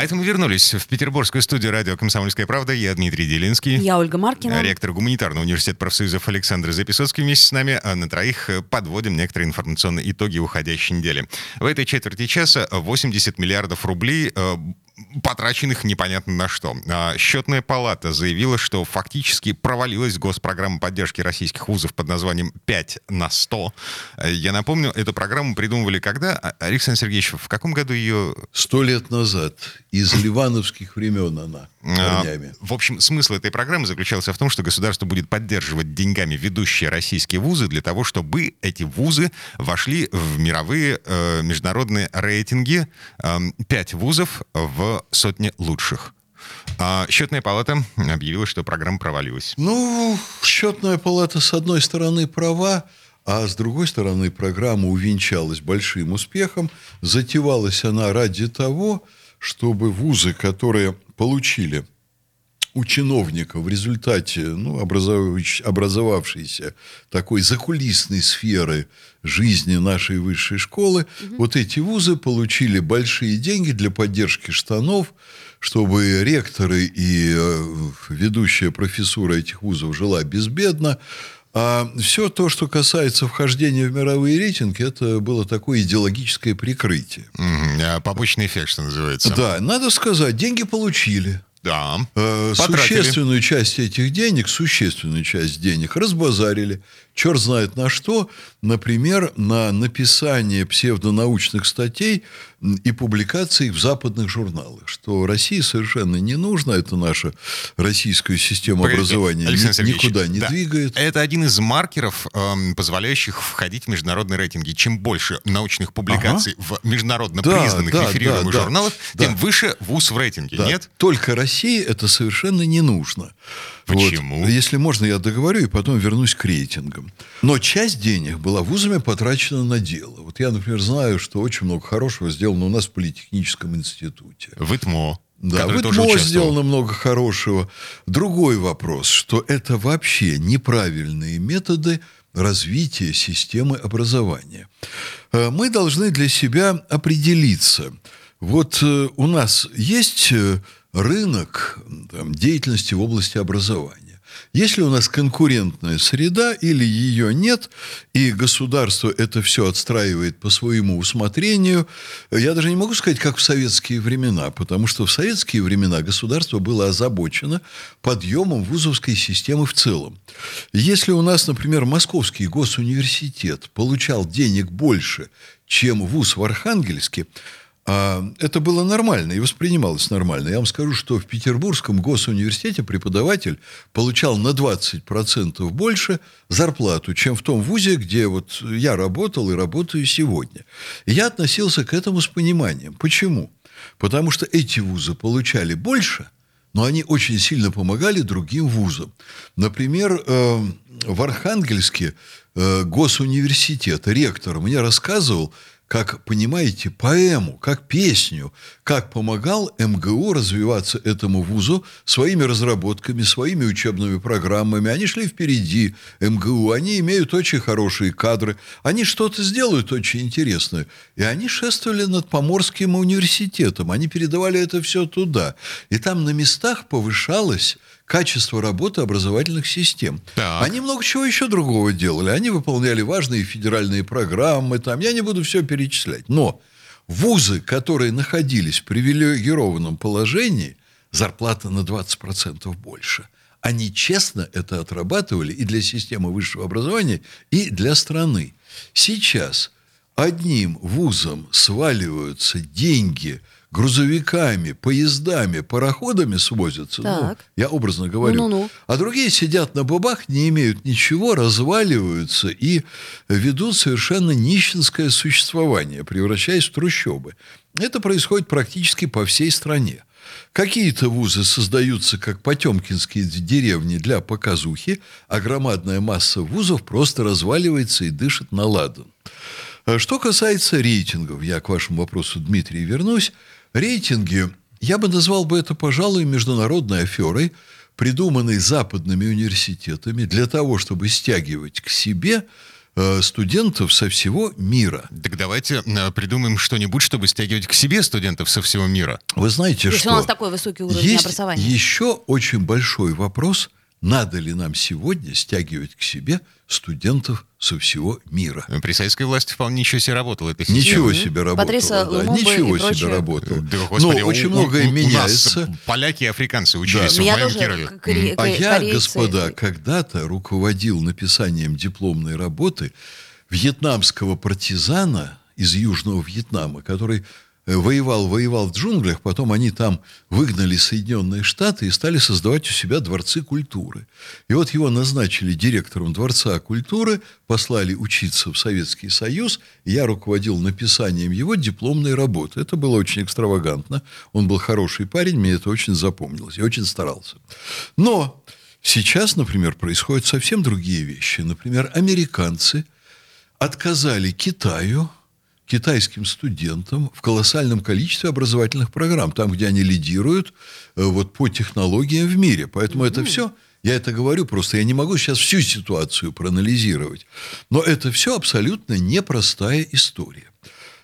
А это мы вернулись в петербургскую студию радио «Комсомольская правда». Я Дмитрий Делинский. Я Ольга Маркина. Ректор гуманитарного университета профсоюзов Александр Записоцкий вместе с нами. А на троих подводим некоторые информационные итоги уходящей недели. В этой четверти часа 80 миллиардов рублей э, потраченных непонятно на что. А, Счетная палата заявила, что фактически провалилась госпрограмма поддержки российских вузов под названием «5 на 100». Я напомню, эту программу придумывали когда? А, Александр Сергеевич, в каком году ее... Сто лет назад. Из ливановских времен она. Корнями. В общем, смысл этой программы заключался в том, что государство будет поддерживать деньгами ведущие российские вузы для того, чтобы эти вузы вошли в мировые э, международные рейтинги. Э, пять вузов в сотне лучших. А счетная палата объявила, что программа провалилась. Ну, счетная палата, с одной стороны, права, а с другой стороны, программа увенчалась большим успехом. Затевалась она ради того, чтобы вузы, которые получили у чиновников в результате ну, образовавшейся, образовавшейся такой закулисной сферы жизни нашей высшей школы, угу. вот эти вузы получили большие деньги для поддержки штанов, чтобы ректоры и э, ведущая профессура этих вузов жила безбедно. А все то, что касается вхождения в мировые рейтинги, это было такое идеологическое прикрытие. Mm-hmm. Побочный эффект, что называется. Да, надо сказать, деньги получили. Да. Э, существенную часть этих денег, существенную часть денег разбазарили. Черт знает на что. Например, на написание псевдонаучных статей и публикаций в западных журналах. Что России совершенно не нужно. Это наша российская система Погодите, образования ни, никуда не да. двигает. Это один из маркеров, эм, позволяющих входить в международные рейтинги. Чем больше научных публикаций ага. в международно да, признанных да, реферируемых да, журналах, да, тем да. выше вуз в рейтинге, да. нет? Только России это совершенно не нужно. Почему? Вот. Если можно, я договорю и потом вернусь к рейтингам. Но часть денег была вузами потрачена на дело. Вот я, например, знаю, что очень много хорошего сделано у нас в Политехническом институте. В ИТМО. Да, в ИТМО сделано много хорошего. Другой вопрос, что это вообще неправильные методы развития системы образования. Э, мы должны для себя определиться. Вот э, у нас есть э, рынок там, деятельности в области образования. Если у нас конкурентная среда или ее нет, и государство это все отстраивает по своему усмотрению, я даже не могу сказать, как в советские времена, потому что в советские времена государство было озабочено подъемом вузовской системы в целом. Если у нас, например, Московский госуниверситет получал денег больше, чем вуз в Архангельске, это было нормально и воспринималось нормально. Я вам скажу, что в Петербургском госуниверситете преподаватель получал на 20% больше зарплату, чем в том вузе, где вот я работал и работаю сегодня. И я относился к этому с пониманием. Почему? Потому что эти вузы получали больше, но они очень сильно помогали другим вузам. Например, э, в Архангельске э, госуниверситет, ректор мне рассказывал, как, понимаете, поэму, как песню, как помогал МГУ развиваться этому вузу своими разработками, своими учебными программами. Они шли впереди МГУ, они имеют очень хорошие кадры, они что-то сделают очень интересное. И они шествовали над Поморским университетом, они передавали это все туда. И там на местах повышалось качество работы образовательных систем. Так. Они много чего еще другого делали. Они выполняли важные федеральные программы. Там. Я не буду все перечислять. Но вузы, которые находились в привилегированном положении, зарплата на 20% больше. Они честно это отрабатывали и для системы высшего образования, и для страны. Сейчас одним вузом сваливаются деньги – грузовиками, поездами, пароходами свозятся. Ну, я образно говорю. Ну-ну-ну. А другие сидят на бабах, не имеют ничего, разваливаются и ведут совершенно нищенское существование, превращаясь в трущобы. Это происходит практически по всей стране. Какие-то вузы создаются как потемкинские деревни для показухи, а громадная масса вузов просто разваливается и дышит на ладан. А что касается рейтингов, я к вашему вопросу, Дмитрий, вернусь. Рейтинги, я бы назвал бы это, пожалуй, международной аферой, придуманной западными университетами для того, чтобы стягивать к себе Э, студентов со всего мира. Так давайте э, придумаем что-нибудь, чтобы стягивать к себе студентов со всего мира. Вы знаете, Если что... у нас такой высокий уровень есть образования. еще очень большой вопрос, надо ли нам сегодня стягивать к себе студентов со всего мира. При советской власти вполне ничего себе работало система. Ничего себе работало. Патриса да, Лумумба ничего себе прочее. работало. Да, господи, Но очень у- многое у- у меняется. нас поляки и африканцы учились Да. в моем Кирове. к- коре- А я, корейцы- господа, когда-то руководил написанием дипломной работы вьетнамского партизана из Южного Вьетнама, который воевал, воевал в джунглях, потом они там выгнали Соединенные Штаты и стали создавать у себя дворцы культуры. И вот его назначили директором Дворца культуры, послали учиться в Советский Союз, я руководил написанием его дипломной работы. Это было очень экстравагантно. Он был хороший парень, мне это очень запомнилось. Я очень старался. Но сейчас, например, происходят совсем другие вещи. Например, американцы отказали Китаю, китайским студентам в колоссальном количестве образовательных программ, там, где они лидируют э, вот, по технологиям в мире. Поэтому это все, я это говорю, просто я не могу сейчас всю ситуацию проанализировать. Но это все абсолютно непростая история.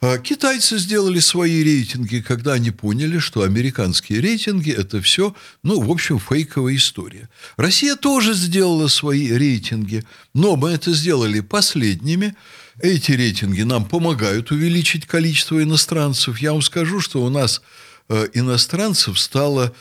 А Китайцы сделали свои рейтинги, когда они поняли, что американские рейтинги – это все, ну, в общем, фейковая история. Россия тоже сделала свои рейтинги, но мы это сделали последними. Эти рейтинги нам помогают увеличить количество иностранцев. Я вам скажу, что у нас э, иностранцев стало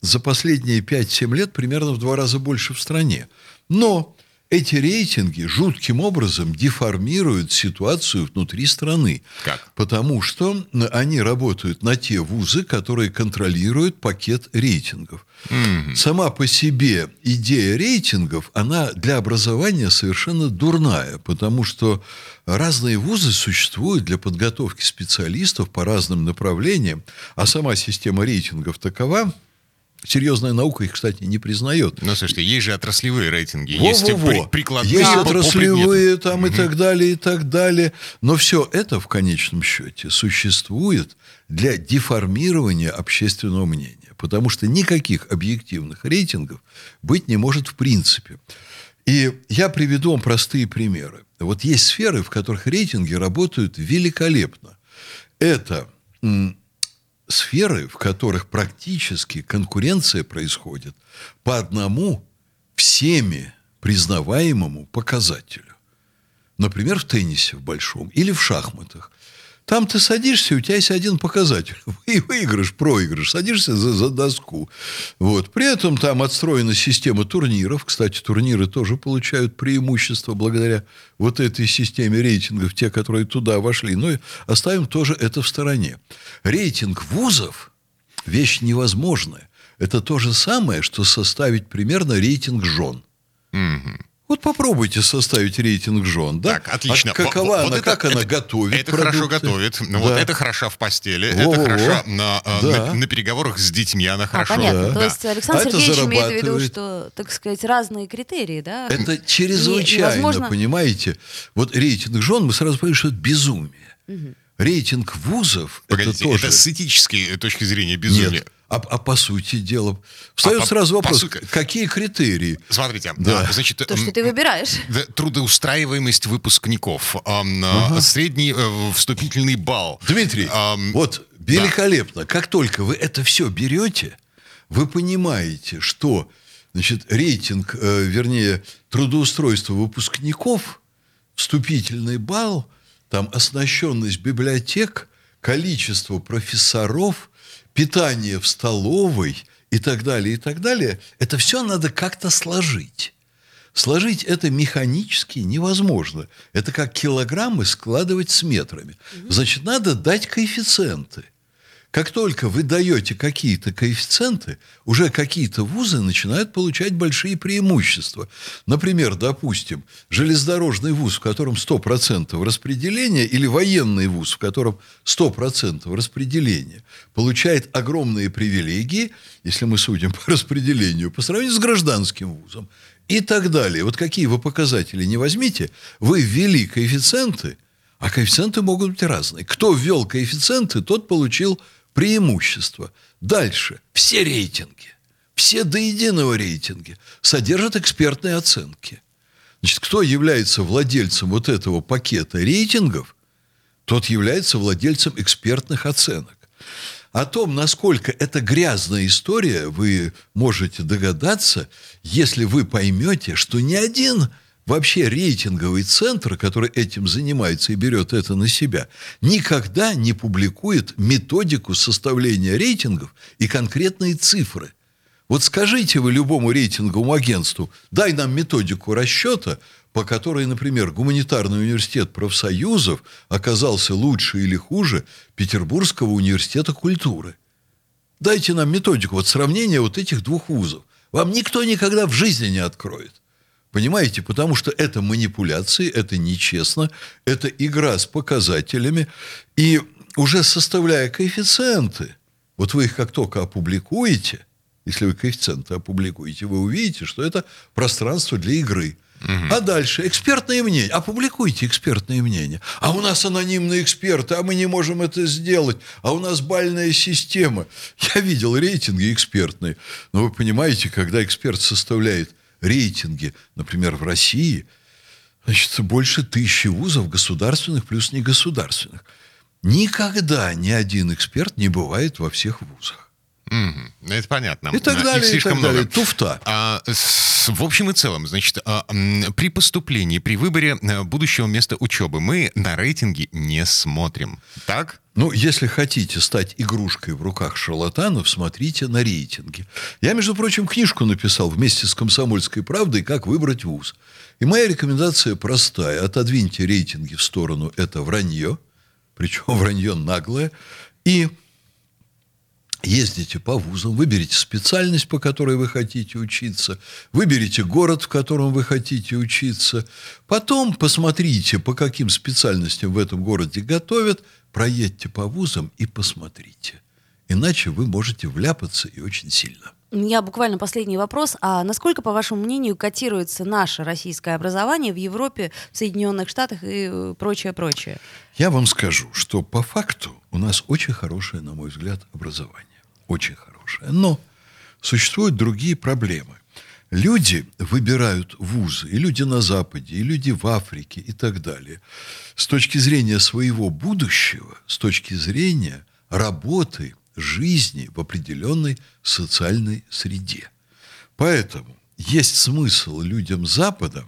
за последние 5-7 лет примерно в два раза больше в стране. Но эти рейтинги жутким образом деформируют ситуацию внутри страны. Как? Потому что они работают на те вузы, которые контролируют пакет рейтингов. Сама по себе идея рейтингов, она для образования совершенно дурная, потому что разные вузы существуют для подготовки специалистов по разным направлениям, а сама система рейтингов такова, Серьезная наука их, кстати, не признает. Ну, слушайте, есть же отраслевые рейтинги, есть Во-во-во. при- прикладные Есть по- по отраслевые предметам. там и так далее, и так далее. Но все это в конечном счете существует для деформирования общественного мнения. Потому что никаких объективных рейтингов быть не может в принципе. И я приведу вам простые примеры. Вот есть сферы, в которых рейтинги работают великолепно. Это м, сферы, в которых практически конкуренция происходит по одному всеми признаваемому показателю. Например, в теннисе в большом или в шахматах. Там ты садишься, у тебя есть один показатель. Вы- Выигрыш, проигрыш. Садишься за, за доску. Вот. При этом там отстроена система турниров. Кстати, турниры тоже получают преимущество благодаря вот этой системе рейтингов, те, которые туда вошли. Но оставим тоже это в стороне. Рейтинг вузов – вещь невозможная. Это то же самое, что составить примерно рейтинг жен. Вот попробуйте составить рейтинг жен, да? Так, отлично. А какова Вот- она, вот это- как она это- готовит Это хорошо продукты? готовит. Ну, Вот Да. это хороша в постели. Во-во-во. Это хороша на, э, Да. на- на переговорах с детьми. Она А, хорошо. понятно. Да. То есть Александр А Сергеевич имеет в виду, что, так сказать, разные критерии, да? Это чрезвычайно, И, возможно, понимаете? Вот рейтинг жен, мы сразу понимаем, что это безумие. Рейтинг вузов, Погодите, это тоже... это с этической точки зрения безумие. Нет. А, а по сути дела... Встает А по- сразу по вопрос, сути- какие критерии? Смотрите, Да. а, значит, То, что м, ты выбираешь. да, трудоустраиваемость выпускников, ам, а, средний э, вступительный балл. Дмитрий, Ам, вот да. великолепно. Как только вы это все берете, вы понимаете, что значит, рейтинг, э, вернее, трудоустройства выпускников, вступительный балл, там оснащенность библиотек, количество профессоров, питание в столовой и так далее, и так далее, это все надо как-то сложить. Сложить это механически невозможно. Это как килограммы складывать с метрами. Значит, надо дать коэффициенты. Как только вы даете какие-то коэффициенты, уже какие-то вузы начинают получать большие преимущества. Например, допустим, железнодорожный вуз, в котором 100% распределения, или военный вуз, в котором 100% распределения, получает огромные привилегии, если мы судим по распределению, по сравнению с гражданским вузом и так далее. Вот какие вы показатели не возьмите, вы ввели коэффициенты, А коэффициенты могут быть разные. Кто ввел коэффициенты, тот получил преимущество. Дальше. Все рейтинги, все до единого рейтинги содержат экспертные оценки. Значит, кто является владельцем вот этого пакета рейтингов, тот является владельцем экспертных оценок. О том, насколько это грязная история, вы можете догадаться, если вы поймете, что ни один вообще рейтинговый центр, который этим занимается и берет это на себя, никогда не публикует методику составления рейтингов и конкретные цифры. Вот скажите вы любому рейтинговому агентству, дай нам методику расчета, по которой, например, гуманитарный университет профсоюзов оказался лучше или хуже Петербургского университета культуры. Дайте нам методику вот сравнения вот этих двух вузов. Вам никто никогда в жизни не откроет. Понимаете? Потому что это манипуляции, это нечестно, это игра с показателями. И уже составляя коэффициенты, вот вы их как только опубликуете, если вы коэффициенты опубликуете, вы увидите, что это пространство для игры. Угу. А дальше экспертные мнения. Опубликуйте экспертные мнения. А у нас анонимные эксперты, а мы не можем это сделать. А у нас бальная система. Я видел рейтинги экспертные. Но вы понимаете, когда эксперт составляет рейтинги, например, в России, значит, больше тысячи вузов государственных плюс негосударственных. Никогда ни один эксперт не бывает во всех вузах. Mm-hmm. Это понятно. И так далее, Их слишком и так далее. много. Туфта. А, с, в общем и целом, значит, а, при поступлении, при выборе э, будущего места учебы мы на рейтинги не смотрим. Так? Ну, если хотите стать игрушкой в руках шарлатанов, смотрите на рейтинги. Я, между прочим, книжку написал вместе с «Комсомольской правдой» «Как выбрать вуз». И моя рекомендация простая. Отодвиньте рейтинги в сторону. Это вранье. Причем вранье наглое. И ездите по вузам, выберите специальность, по которой вы хотите учиться, выберите город, в котором вы хотите учиться, потом посмотрите, по каким специальностям в этом городе готовят, проедьте по вузам и посмотрите. Иначе вы можете вляпаться и очень сильно. У меня буквально последний вопрос. А насколько, по вашему мнению, котируется наше российское образование в Европе, в Соединенных Штатах и прочее-прочее? Я вам скажу, что по факту у нас очень хорошее, на мой взгляд, образование. Очень хорошее. Но существуют другие проблемы. Люди выбирают вузы, и люди на Западе, и люди в Африке, и так далее, с точки зрения своего будущего, с точки зрения работы, жизни в определенной социальной среде. Поэтому есть смысл людям Запада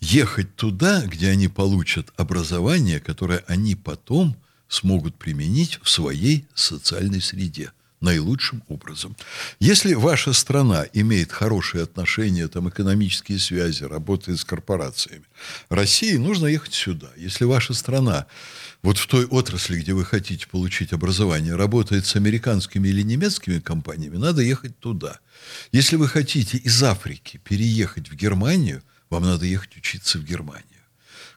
ехать туда, где они получат образование, которое они потом смогут применить в своей социальной среде наилучшим образом. Если ваша страна имеет хорошие отношения, там, экономические связи, работает с корпорациями, России нужно ехать сюда. Если ваша страна вот в той отрасли, где вы хотите получить образование, работает с американскими или немецкими компаниями, надо ехать туда. Если вы хотите из Африки переехать в Германию, вам надо ехать учиться в Германию.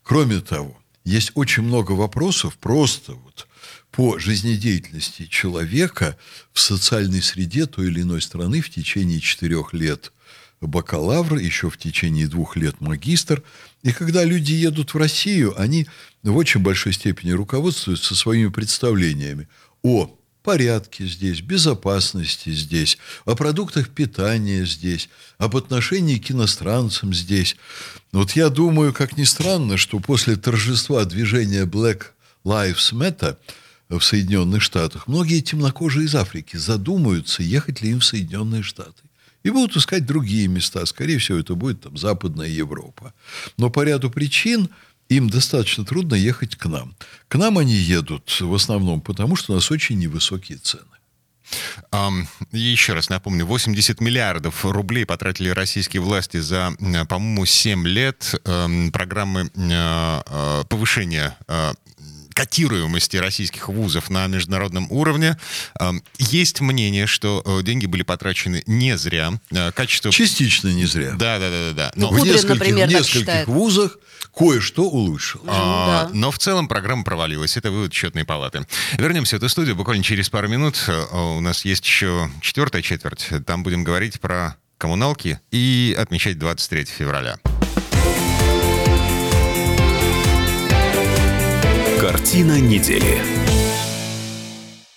Кроме того, есть очень много вопросов просто вот по жизнедеятельности человека в социальной среде той или иной страны в течение четырех лет бакалавр, еще в течение двух лет магистр. И когда люди едут в Россию, они в очень большой степени руководствуются своими представлениями о порядке здесь, безопасности здесь, о продуктах питания здесь, об отношении к иностранцам здесь. Вот я думаю, как ни странно, что после торжества движения Black Lives Matter в Соединенных Штатах многие темнокожие из Африки задумаются, ехать ли им в Соединенные Штаты. И будут искать другие места. Скорее всего, это будет там Западная Европа. Но по ряду причин – им достаточно трудно ехать к нам. К нам они едут в основном потому, что у нас очень невысокие цены. Um, еще раз напомню, 80 миллиардов рублей потратили российские власти за, по-моему, 7 лет um, программы uh, повышения uh, котируемости российских вузов на международном уровне. Есть мнение, что э, деньги были потрачены не зря. Э, качество... Частично не зря. Да, да, да, да. Но... Ну, в нескольких, например, в нескольких вузах кое-что улучшилось. А, да. Но в целом программа провалилась. Это вывод счетной палаты. Вернемся в эту студию буквально через пару минут. Э, у нас есть еще четвертая четверть. Там будем говорить про коммуналки и отмечать 23 февраля. Картина недели.